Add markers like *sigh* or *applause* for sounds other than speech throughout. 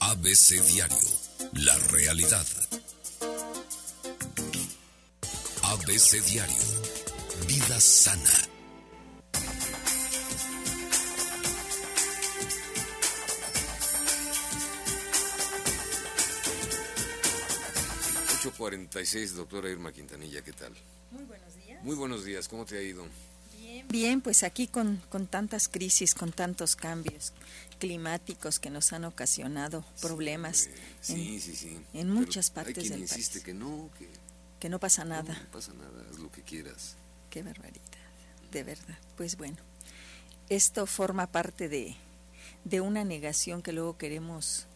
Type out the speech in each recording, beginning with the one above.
ABC Diario, la realidad. ABC Diario, vida sana. ...846, doctora Irma Quintanilla, ¿qué tal? Muy buenos días. Muy buenos días, ¿cómo te ha ido? Bien, bien pues aquí con, con tantas crisis, con tantos cambios climáticos que nos han ocasionado problemas sí, en, sí, sí. en muchas Pero hay partes quien del país. insiste que no, que Que no pasa nada. no, no pasa nada, haz lo que quieras. Qué barbaridad, de verdad. Pues bueno, esto forma parte de, de una negación que luego queremos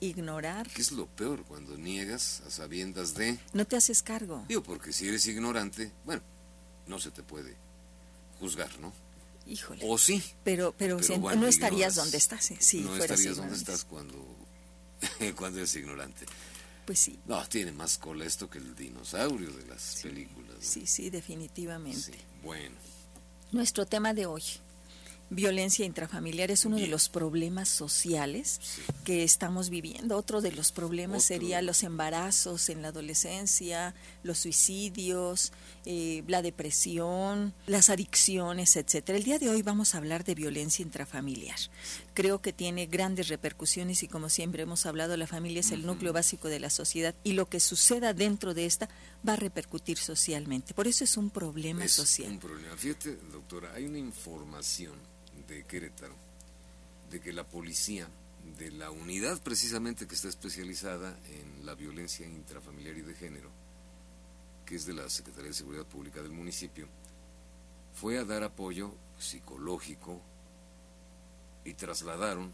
ignorar. ¿Qué es lo peor cuando niegas a sabiendas de... No te haces cargo. Digo, porque si eres ignorante, bueno, no se te puede juzgar, ¿no? Híjole. O sí. Pero, pero, Pero bueno, no estarías ignoras. donde estás, eh, si no estarías donde ignorante. estás cuando, *laughs* cuando eres ignorante. Pues sí, No, tiene más cola esto que el dinosaurio de las películas. ¿no? sí, sí, definitivamente. Sí, Bueno, Nuestro tema de hoy, violencia intrafamiliar, es uno de los problemas sociales sí. que estamos viviendo. Otro de los problemas Otro. sería los embarazos en la adolescencia, los suicidios, eh, la depresión, las adicciones, etcétera. El día de hoy vamos a hablar de violencia intrafamiliar. Creo que tiene grandes repercusiones y como siempre hemos hablado, la familia es el núcleo básico de la sociedad y lo que suceda dentro de esta va a repercutir socialmente. Por eso es un problema es social. un problema. Fíjate, doctora, hay una información de Querétaro de que la policía de la unidad precisamente que está especializada en la violencia intrafamiliar y de género, que es de la Secretaría de Seguridad Pública del municipio, fue a dar apoyo psicológico y trasladaron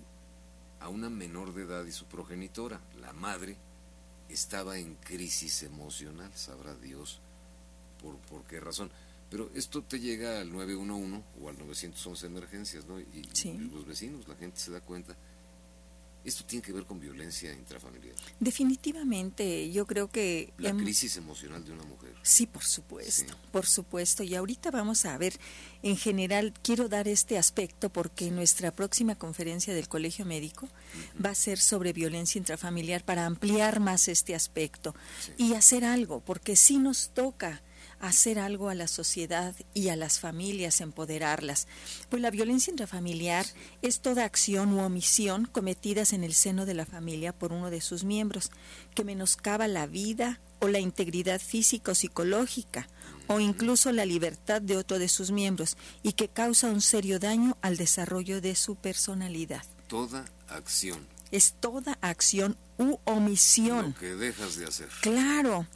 a una menor de edad y su progenitora, la madre, estaba en crisis emocional, sabrá Dios por, por qué razón. Pero esto te llega al 911 o al 911 emergencias, ¿no? Y, Sí. y los vecinos, la gente se da cuenta. Esto tiene que ver con violencia intrafamiliar. Definitivamente, yo creo que... La hem- crisis emocional de una mujer. Sí, por supuesto, Sí. por supuesto. Y ahorita vamos a ver, en general, quiero dar este aspecto porque nuestra próxima conferencia del Colegio Médico va a ser sobre violencia intrafamiliar para ampliar más este aspecto Sí. y hacer algo, porque sí nos toca hacer algo a la sociedad y a las familias, empoderarlas. Pues la violencia intrafamiliar es toda acción u omisión cometidas en el seno de la familia por uno de sus miembros, que menoscaba la vida o la integridad física o psicológica, o incluso la libertad de otro de sus miembros, y que causa un serio daño al desarrollo de su personalidad. Toda acción, Es toda acción u omisión. lo que dejas de hacer. Claro.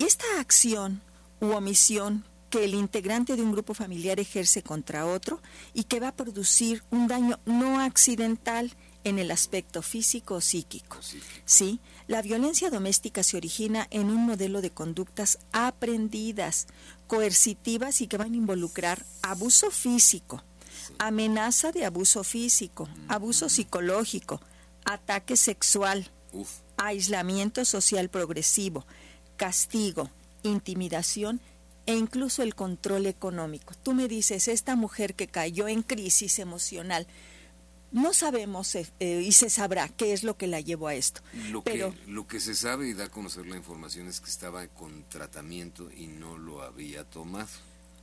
Y esta acción u omisión que el integrante de un grupo familiar ejerce contra otro y que va a producir un daño no accidental en el aspecto físico o psíquico. Sí, la violencia doméstica se origina en un modelo de conductas aprendidas, coercitivas y que van a involucrar abuso físico, amenaza de abuso físico, abuso psicológico, ataque sexual, aislamiento social progresivo, castigo, intimidación e incluso el control económico. Tú me dices, esta mujer que cayó en crisis emocional, no sabemos eh, eh, y se sabrá qué es lo que la llevó a esto. Lo, Pero que, lo que se sabe y da a conocer la información es que estaba con tratamiento y no lo había tomado.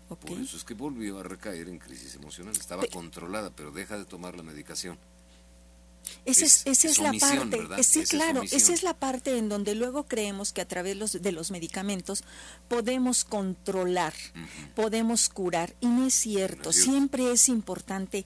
Por eso es que volvió a recaer en crisis emocional. Estaba Pe- controlada, pero deja de tomar la medicación. Esa es, es- esa es es la omisión, parte, eh, sí, Esa es claro, omisión. esa es la parte en donde luego creemos que a través los- de los medicamentos podemos controlar, podemos curar y no es cierto. No es cierto. Siempre es importante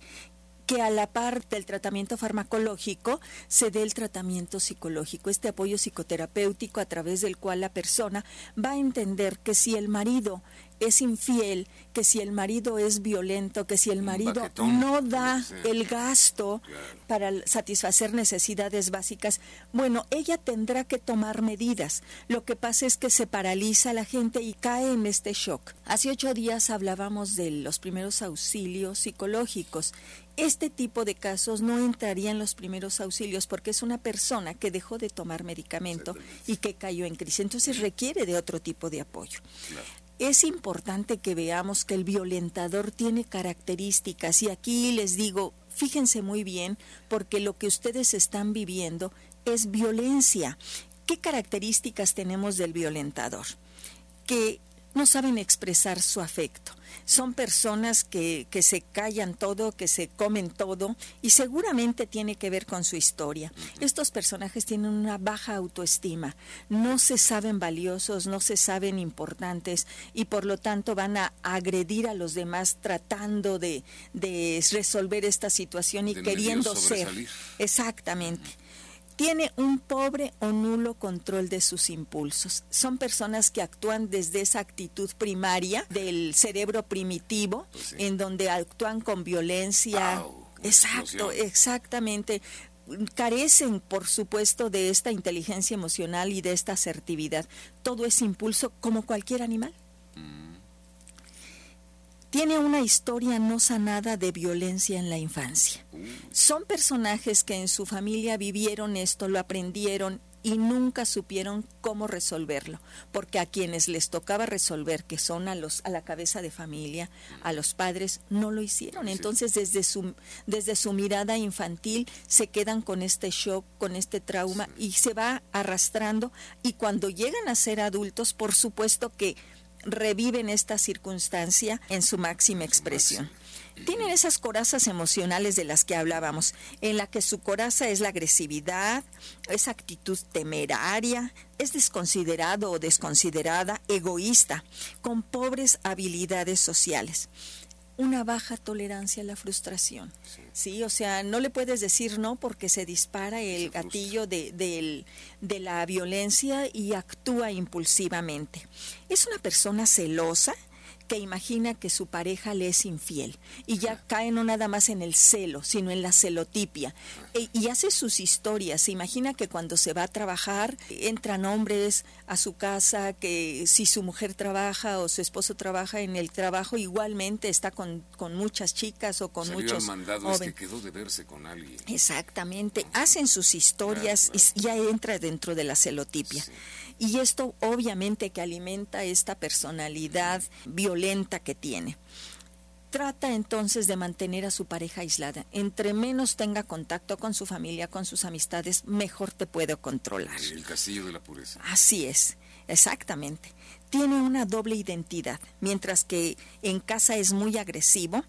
que a la par del tratamiento farmacológico se dé el tratamiento psicológico, este apoyo psicoterapéutico a través del cual la persona va a entender que si el marido es infiel, que si el marido es violento, que si el marido no da el gasto Claro. para satisfacer necesidades básicas, bueno, ella tendrá que tomar medidas. Lo que pasa es que se paraliza la gente y cae en este shock. Hace ocho días hablábamos de los primeros auxilios psicológicos. Este tipo de casos no entraría en los primeros auxilios porque es una persona que dejó de tomar medicamento y que cayó en crisis. Entonces requiere de otro tipo de apoyo. Claro. Es importante que veamos que el violentador tiene características y aquí les digo fíjense muy bien porque lo que ustedes están viviendo es violencia. ¿Qué características tenemos del violentador? Que no saben expresar su afecto. Son personas que, que, se callan todo, que se comen todo y seguramente tiene que ver con su historia. Estos personajes tienen una baja autoestima, no se saben valiosos, no se saben importantes y por lo tanto van a agredir a los demás tratando de, de resolver esta situación y De queriendo ser. Exactamente tiene un pobre o nulo control de sus impulsos. Son personas que actúan desde esa actitud primaria del cerebro primitivo, Pues sí. en donde actúan con violencia. Exacto, explosión. exactamente. Carecen, por supuesto, de esta inteligencia emocional y de esta asertividad. Todo es impulso como cualquier animal. Tiene una historia no sanada de violencia en la infancia. Son personajes que en su familia vivieron esto, lo aprendieron y nunca supieron cómo resolverlo, porque a quienes les tocaba resolver, que son a los a la cabeza de familia, a los padres, no lo hicieron. Sí. Entonces, desde su desde su mirada infantil se quedan con este shock, con este trauma y se va arrastrando y cuando llegan a ser adultos, por supuesto que reviven esta circunstancia en su máxima expresión. Tienen esas corazas emocionales de las que hablábamos, en la que su coraza es la agresividad, esa actitud temeraria, es desconsiderado o desconsiderada, egoísta, con pobres habilidades sociales. Una baja tolerancia a la frustración. Sí, o sea, no le puedes decir no porque se dispara el gatillo de, del- de la violencia y actúa impulsivamente. Es una persona celosa que imagina que su pareja le es infiel y ya cae no nada más en el celo, sino en la celotipia. E- y hace sus historias. Se imagina que cuando se va a trabajar entran hombres a su casa, que si su mujer trabaja o su esposo trabaja en el trabajo, igualmente está con, con muchas chicas o con Salió muchos al mandado jóvenes. este quedó de verse con alguien. Exactamente, hacen sus historias Claro, y ya entra dentro de la celotipia. Sí. Y esto obviamente que alimenta esta personalidad violenta que tiene. Trata entonces de mantener a su pareja aislada. Entre menos tenga contacto con su familia, con sus amistades, mejor te puede controlar. El castillo de la pureza. Así es, exactamente. Tiene una doble identidad, mientras que en casa es muy agresivo,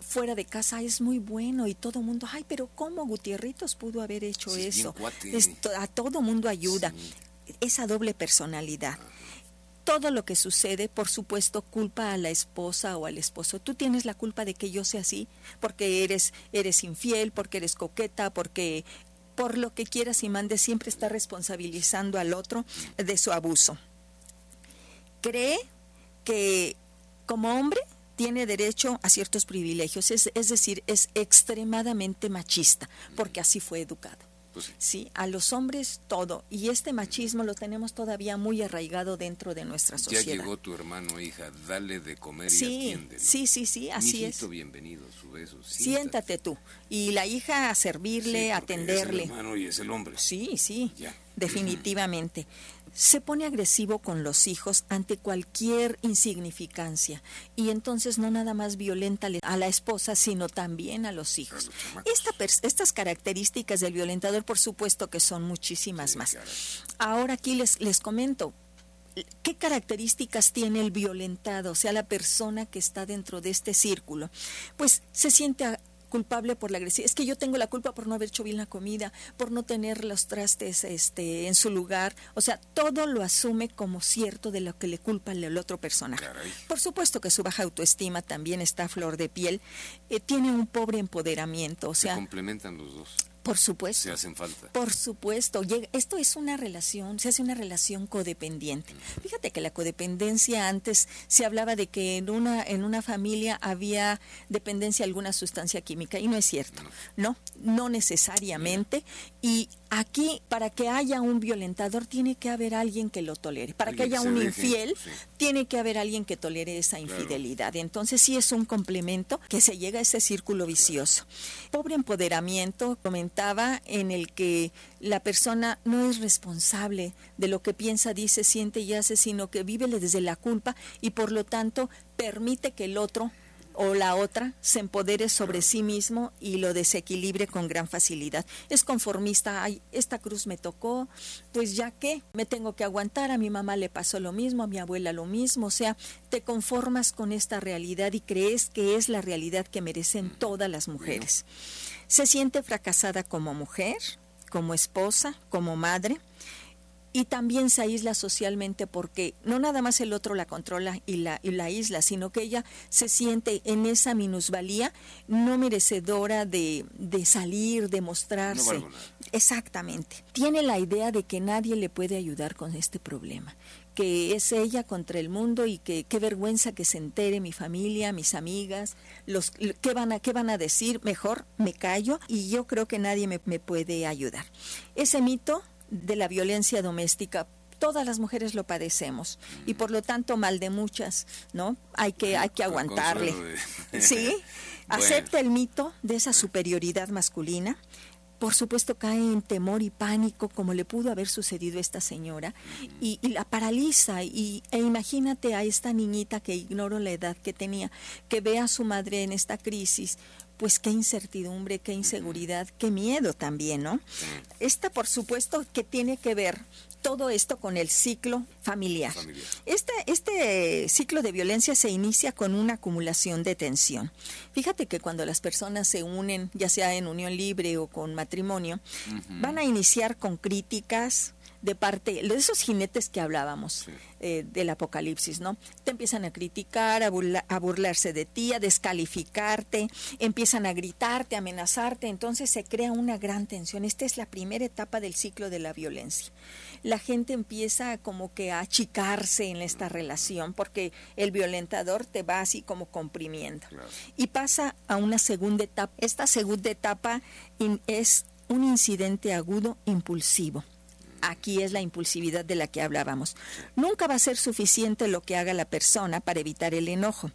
fuera de casa es muy bueno y todo mundo, ay, pero ¿cómo Gutierritos pudo haber hecho Sí, eso? Esto- a todo mundo ayuda. Esa doble personalidad. Todo lo que sucede, por supuesto, culpa a la esposa o al esposo. Tú tienes la culpa de que yo sea así, porque eres, eres infiel, porque eres coqueta, porque por lo que quieras y mandes, siempre está responsabilizando al otro de su abuso. Cree que como hombre tiene derecho a ciertos privilegios, es, es decir, es extremadamente machista, porque así fue educado. Pues sí. Sí, a los hombres todo. Y este machismo lo tenemos todavía muy arraigado dentro de nuestra Ya sociedad. llegó tu hermano, hija, dale de comer y Sí, atiéndelo. sí, sí, sí, así Mijito, es. bienvenido, su beso. Siéntate tú. Y la hija a servirle, Sí, atenderle. Es el hermano y es el hombre. Sí, sí, Ya. Definitivamente. Se pone agresivo con los hijos ante cualquier insignificancia y entonces no nada más violenta a la esposa, sino también a los hijos. Esta estas características del violentador, por supuesto que son muchísimas Sí, más. Ahora aquí les, les comento. ¿Qué características tiene el violentado, o sea, la persona que está dentro de este círculo? Pues se siente culpable por la agresión. Es que yo tengo la culpa por no haber hecho bien la comida, por no tener los trastes este, en su lugar. O sea, todo lo asume como cierto de lo que le culpa el otro personaje. Caray. Por supuesto que su baja autoestima también está a flor de piel. Eh, tiene un pobre empoderamiento, o Se sea, complementan los dos. Por supuesto. Se hacen falta. Por supuesto, esto es una relación, se hace una relación codependiente. Fíjate que la codependencia antes se hablaba de que en una en una familia había dependencia a alguna sustancia química y no es cierto. No, no necesariamente y aquí para que haya un violentador tiene que haber alguien que lo tolere. Para que haya un deje, infiel sí. tiene que haber alguien que tolere esa Claro. infidelidad. Entonces sí es un complemento que se llega a ese círculo vicioso. Pobre empoderamiento en el que la persona no es responsable de lo que piensa, dice, siente y hace, sino que vive desde la culpa y por lo tanto permite que el otro o la otra se empodere sobre sí mismo y lo desequilibre con gran facilidad. Es conformista, ay, esta cruz me tocó, pues ya que me tengo que aguantar, a mi mamá le pasó lo mismo, a mi abuela lo mismo, o sea, te conformas con esta realidad y crees que es la realidad que merecen todas las mujeres. Se siente fracasada como mujer, como esposa, como madre y también se aísla socialmente porque no nada más el otro la controla y la, y la isla, sino que ella se siente en esa minusvalía no merecedora de, de salir, de mostrarse. Exactamente. Tiene la idea de que nadie le puede ayudar con este problema que es ella contra el mundo y que qué vergüenza que se entere mi familia, mis amigas, los qué van a qué van a decir, mejor me callo y yo creo que nadie me, me puede ayudar. Ese mito de la violencia doméstica todas las mujeres lo padecemos y por lo tanto mal de muchas, ¿no? Hay que hay que aguantarle. *laughs* Sí, acepta el mito de esa superioridad masculina. Por supuesto cae en temor y pánico como le pudo haber sucedido a esta señora y, la paraliza y, e imagínate a esta niñita que ignoro la edad que tenía, que ve a su madre en esta crisis, pues qué incertidumbre, qué inseguridad, qué miedo también, ¿no? Esta, por supuesto, que tiene que ver todo esto con el ciclo familiar. Este, este ciclo de violencia se inicia con una acumulación de tensión. Fíjate que cuando las personas se unen, ya sea en unión libre o con matrimonio, van a iniciar con críticas, de parte de esos jinetes que hablábamos eh, del apocalipsis, ¿no? Te empiezan a criticar, a, a, burlarse de ti, a descalificarte, empiezan a gritarte, a amenazarte, entonces se crea una gran tensión. Esta es la primera etapa del ciclo de la violencia. La gente empieza como que a achicarse en esta relación porque el violentador te va así como comprimiendo. Y pasa a una segunda etapa. Esta segunda etapa es un incidente agudo impulsivo Aquí es la impulsividad de la que hablábamos. Nunca va a ser suficiente lo que haga la persona para evitar el enojo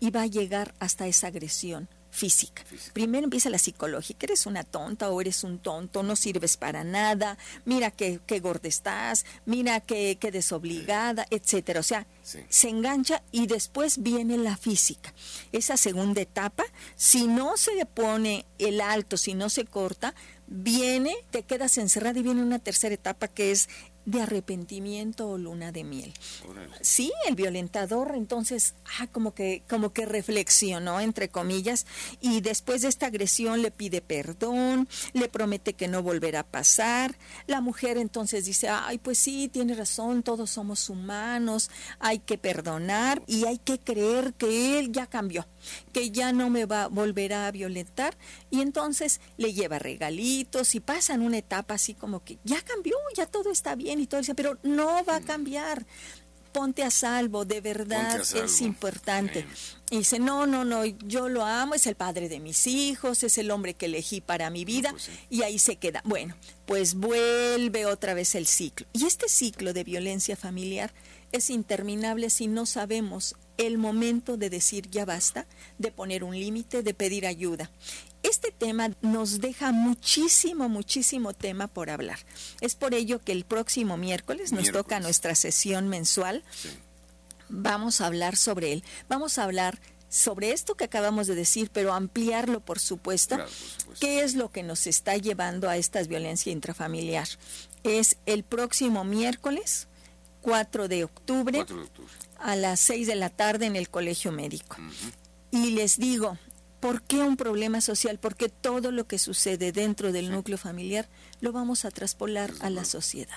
y va a llegar hasta esa agresión física. Primero empieza la psicológica, eres una tonta o eres un tonto, no sirves para nada, mira qué, qué gorda estás, mira qué, qué desobligada, etcétera. O sea, se engancha y después viene la física. Esa segunda etapa, si no se le pone el alto, si no se corta, viene, te quedas encerrada y viene una tercera etapa que es de arrepentimiento o luna de miel. Sí, el violentador entonces ah, como que como que reflexionó entre comillas y después de esta agresión le pide perdón, le promete que no volverá a pasar. La mujer entonces dice, "Ay, pues sí, tiene razón, todos somos humanos, hay que perdonar y hay que creer que él ya cambió, que ya no me va volverá a violentar." Y entonces le lleva regalitos y pasan una etapa así como que ya cambió, ya todo está bien y todo, pero no va a cambiar. Ponte a salvo, de verdad es importante. Y dice, no, no, no, yo lo amo, es el padre de mis hijos, es el hombre que elegí para mi vida, pues y ahí se queda. Bueno, pues vuelve otra vez el ciclo. Y este ciclo de violencia familiar es interminable si no sabemos el momento de decir ya basta, de poner un límite, de pedir ayuda. Este tema nos deja muchísimo, muchísimo tema por hablar. Es por ello que el próximo miércoles, nos toca nuestra sesión mensual. Vamos a hablar sobre él. Vamos a hablar sobre esto que acabamos de decir, pero ampliarlo, por supuesto. ¿Qué es lo que nos está llevando a esta violencia intrafamiliar? Es el próximo miércoles, 4 de octubre, a las 6 de la tarde en el Colegio Médico. Y les digo, ¿Por qué un problema social? Porque todo lo que sucede dentro del núcleo familiar lo vamos a traspolar a la sociedad.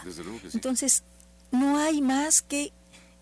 Entonces, no hay más que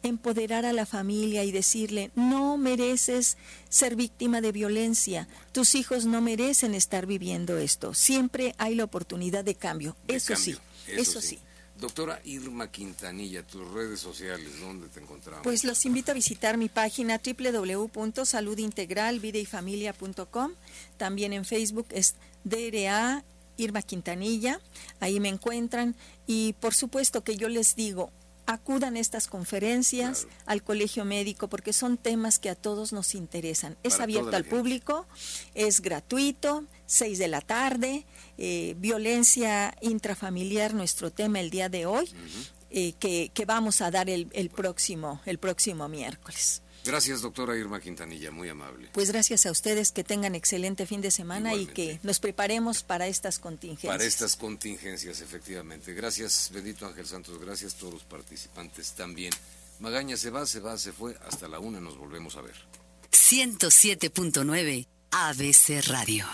empoderar a la familia y decirle, no mereces ser víctima de violencia, tus hijos no merecen estar viviendo esto, siempre hay la oportunidad de cambio, eso sí, eso, sí. Doctora Irma Quintanilla, tus redes sociales, ¿dónde te encontramos? Pues los invito a visitar mi página www.saludintegralvideyfamilia.com. También en Facebook es DRA Irma Quintanilla, ahí me encuentran. Y por supuesto que yo les digo, acudan a estas conferencias, al colegio médico, porque son temas que a todos nos interesan. es abierto al público, es gratuito, 6 de la tarde, eh, violencia intrafamiliar, nuestro tema el día de hoy, eh, que, que, vamos a dar el, el, próximo, el próximo miércoles. Gracias, doctora Irma Quintanilla, muy amable. Pues gracias a ustedes, que tengan excelente fin de semana y que nos preparemos para estas contingencias. Para estas contingencias, efectivamente. Gracias, bendito Ángel Santos, gracias a todos los participantes también. Magaña se va, se va, se fue, hasta la una nos volvemos a ver. 107.9 ABC Radio.